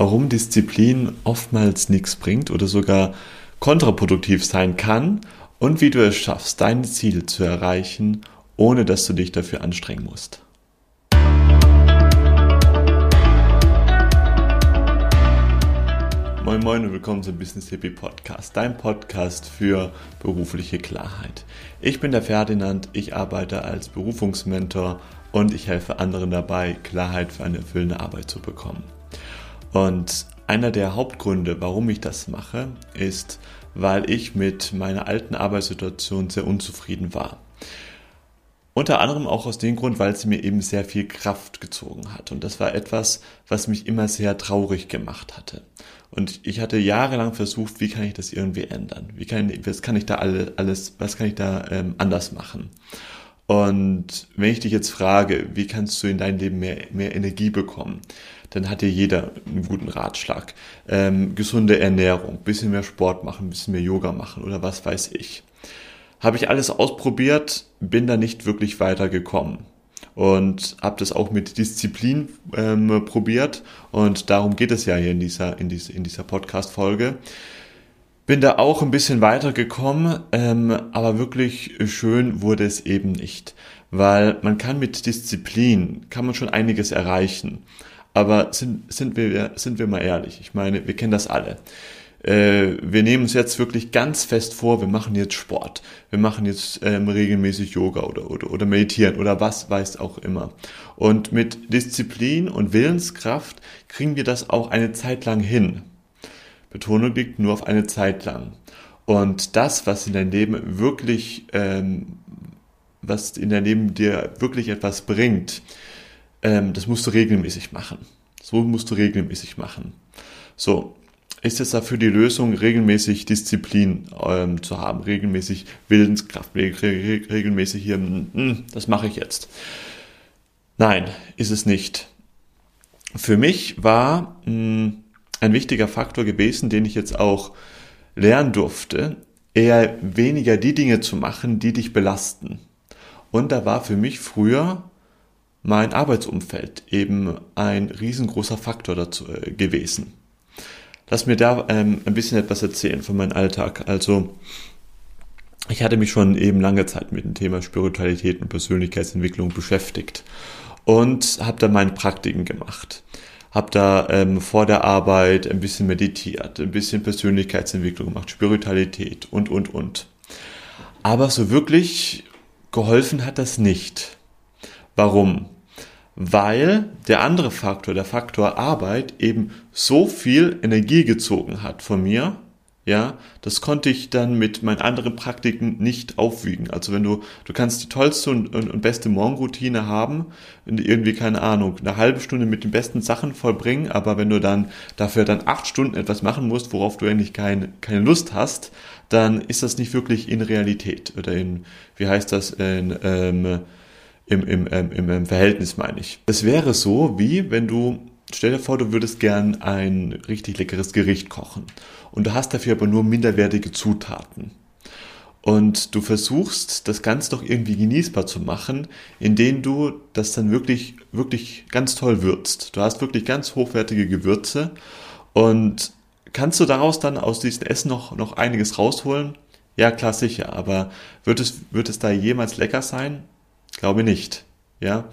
warum Disziplin oftmals nichts bringt oder sogar kontraproduktiv sein kann und wie du es schaffst, deine Ziele zu erreichen, ohne dass du dich dafür anstrengen musst. Moin Moin und willkommen zum Business Hippie Podcast, dein Podcast für berufliche Klarheit. Ich bin der Ferdinand, ich arbeite als Berufungsmentor und ich helfe anderen dabei, Klarheit für eine erfüllende Arbeit zu bekommen. Und einer der Hauptgründe, warum ich das mache, ist, weil ich mit meiner alten Arbeitssituation sehr unzufrieden war. Unter anderem auch aus dem Grund, weil sie mir eben sehr viel Kraft gezogen hat. Und das war etwas, was mich immer sehr traurig gemacht hatte. Und ich hatte jahrelang versucht, wie kann ich das irgendwie ändern? Wie kann, was kann ich da alles, was kann ich da ähm, anders machen? Und wenn ich dich jetzt frage, wie kannst du in dein Leben mehr, mehr Energie bekommen, dann hat dir jeder einen guten Ratschlag. Ähm, gesunde Ernährung, bisschen mehr Sport machen, bisschen mehr Yoga machen oder was weiß ich. Habe ich alles ausprobiert, bin da nicht wirklich weitergekommen und habe das auch mit Disziplin ähm, probiert und darum geht es ja hier in dieser in dieser in dieser Podcast Folge bin da auch ein bisschen weitergekommen, ähm, aber wirklich schön wurde es eben nicht, weil man kann mit Disziplin, kann man schon einiges erreichen. Aber sind, sind, wir, sind wir mal ehrlich, ich meine, wir kennen das alle. Äh, wir nehmen uns jetzt wirklich ganz fest vor, wir machen jetzt Sport, wir machen jetzt ähm, regelmäßig Yoga oder, oder, oder meditieren oder was weiß auch immer. Und mit Disziplin und Willenskraft kriegen wir das auch eine Zeit lang hin. Betonung liegt nur auf eine Zeit lang. Und das, was in dein Leben wirklich, ähm, was in dein Leben dir wirklich etwas bringt, ähm, das musst du regelmäßig machen. So musst du regelmäßig machen. So, ist es dafür die Lösung, regelmäßig Disziplin ähm, zu haben, regelmäßig Willenskraft, regelmäßig hier, hm, das mache ich jetzt. Nein, ist es nicht. Für mich war mh, hm, ein wichtiger Faktor gewesen, den ich jetzt auch lernen durfte, eher weniger die Dinge zu machen, die dich belasten. Und da war für mich früher mein Arbeitsumfeld eben ein riesengroßer Faktor dazu äh, gewesen. Lass mir da ähm, ein bisschen etwas erzählen von meinem Alltag. Also ich hatte mich schon eben lange Zeit mit dem Thema Spiritualität und Persönlichkeitsentwicklung beschäftigt und habe da meine Praktiken gemacht habe da ähm, vor der Arbeit ein bisschen meditiert, ein bisschen Persönlichkeitsentwicklung gemacht, Spiritualität und, und, und. Aber so wirklich geholfen hat das nicht. Warum? Weil der andere Faktor, der Faktor Arbeit, eben so viel Energie gezogen hat von mir, ja, das konnte ich dann mit meinen anderen Praktiken nicht aufwiegen. Also wenn du, du kannst die tollste und, und, und beste Morgenroutine haben, irgendwie, keine Ahnung, eine halbe Stunde mit den besten Sachen vollbringen, aber wenn du dann dafür dann acht Stunden etwas machen musst, worauf du eigentlich keine, keine Lust hast, dann ist das nicht wirklich in Realität oder in, wie heißt das, in, ähm, im, im, im, im Verhältnis meine ich. Es wäre so, wie wenn du Stell dir vor, du würdest gern ein richtig leckeres Gericht kochen und du hast dafür aber nur minderwertige Zutaten. Und du versuchst, das Ganze doch irgendwie genießbar zu machen, indem du das dann wirklich, wirklich ganz toll würzt. Du hast wirklich ganz hochwertige Gewürze und kannst du daraus dann aus diesem Essen noch, noch einiges rausholen? Ja, klar, sicher, aber wird es, wird es da jemals lecker sein? Glaube nicht ja,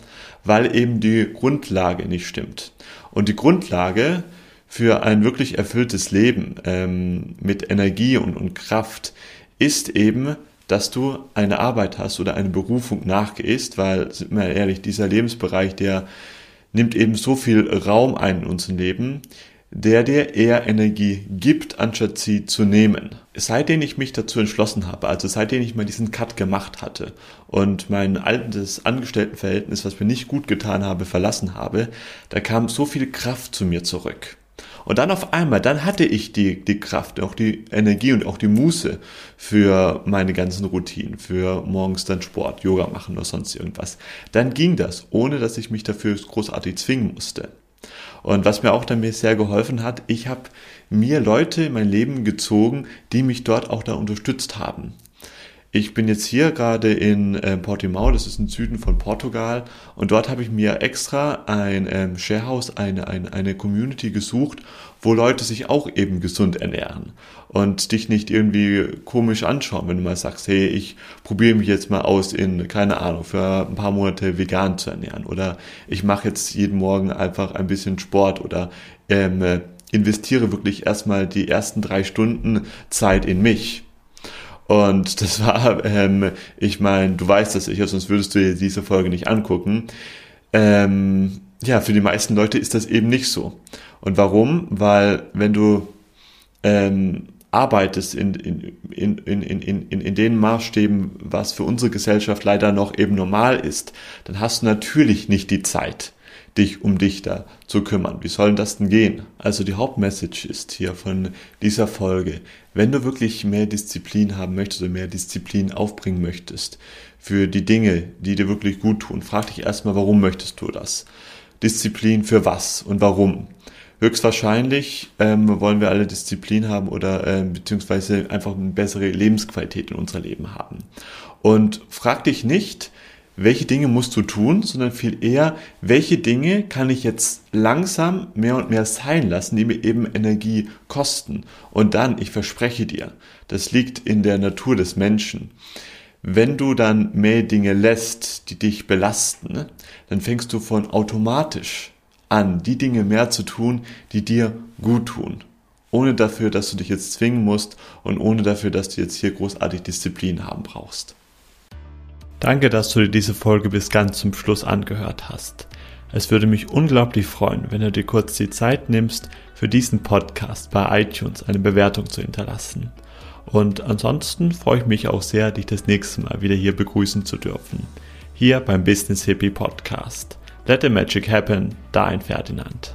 weil eben die Grundlage nicht stimmt. Und die Grundlage für ein wirklich erfülltes Leben ähm, mit Energie und, und Kraft ist eben, dass du eine Arbeit hast oder eine Berufung nachgehst, weil, sind wir ehrlich, dieser Lebensbereich, der nimmt eben so viel Raum ein in unserem Leben, der dir eher Energie gibt, anstatt sie zu nehmen. Seitdem ich mich dazu entschlossen habe, also seitdem ich mal diesen Cut gemacht hatte und mein altes Angestelltenverhältnis, was mir nicht gut getan habe, verlassen habe, da kam so viel Kraft zu mir zurück. Und dann auf einmal, dann hatte ich die, die Kraft, auch die Energie und auch die Muße für meine ganzen Routinen, für morgens dann Sport, Yoga machen oder sonst irgendwas. Dann ging das, ohne dass ich mich dafür großartig zwingen musste. Und was mir auch dann mir sehr geholfen hat, ich habe mir Leute in mein Leben gezogen, die mich dort auch da unterstützt haben. Ich bin jetzt hier gerade in äh, Portimao, das ist im Süden von Portugal, und dort habe ich mir extra ein ähm, Sharehouse, eine, eine, eine Community gesucht, wo Leute sich auch eben gesund ernähren und dich nicht irgendwie komisch anschauen, wenn du mal sagst, hey, ich probiere mich jetzt mal aus in, keine Ahnung, für ein paar Monate vegan zu ernähren oder ich mache jetzt jeden Morgen einfach ein bisschen Sport oder ähm, investiere wirklich erstmal die ersten drei Stunden Zeit in mich. Und das war, ähm, ich meine, du weißt das sicher, sonst würdest du dir diese Folge nicht angucken. Ähm, ja, für die meisten Leute ist das eben nicht so. Und warum? Weil wenn du ähm, arbeitest in, in, in, in, in, in, in den Maßstäben, was für unsere Gesellschaft leider noch eben normal ist, dann hast du natürlich nicht die Zeit, dich um dich da zu kümmern. Wie soll das denn gehen? Also die Hauptmessage ist hier von dieser Folge, wenn du wirklich mehr Disziplin haben möchtest oder mehr Disziplin aufbringen möchtest für die Dinge, die dir wirklich gut tun, frag dich erstmal, warum möchtest du das? Disziplin für was und warum? Höchstwahrscheinlich ähm, wollen wir alle Disziplin haben oder äh, beziehungsweise einfach eine bessere Lebensqualität in unser Leben haben. Und frag dich nicht, welche Dinge musst du tun, sondern viel eher, welche Dinge kann ich jetzt langsam mehr und mehr sein lassen, die mir eben Energie kosten. Und dann, ich verspreche dir, das liegt in der Natur des Menschen. Wenn du dann mehr Dinge lässt, die dich belasten, dann fängst du von automatisch an, die Dinge mehr zu tun, die dir gut tun. Ohne dafür, dass du dich jetzt zwingen musst und ohne dafür, dass du jetzt hier großartig Disziplin haben brauchst. Danke, dass du dir diese Folge bis ganz zum Schluss angehört hast. Es würde mich unglaublich freuen, wenn du dir kurz die Zeit nimmst, für diesen Podcast bei iTunes eine Bewertung zu hinterlassen. Und ansonsten freue ich mich auch sehr, dich das nächste Mal wieder hier begrüßen zu dürfen. Hier beim Business Hippie Podcast. Let the Magic Happen, dein Ferdinand.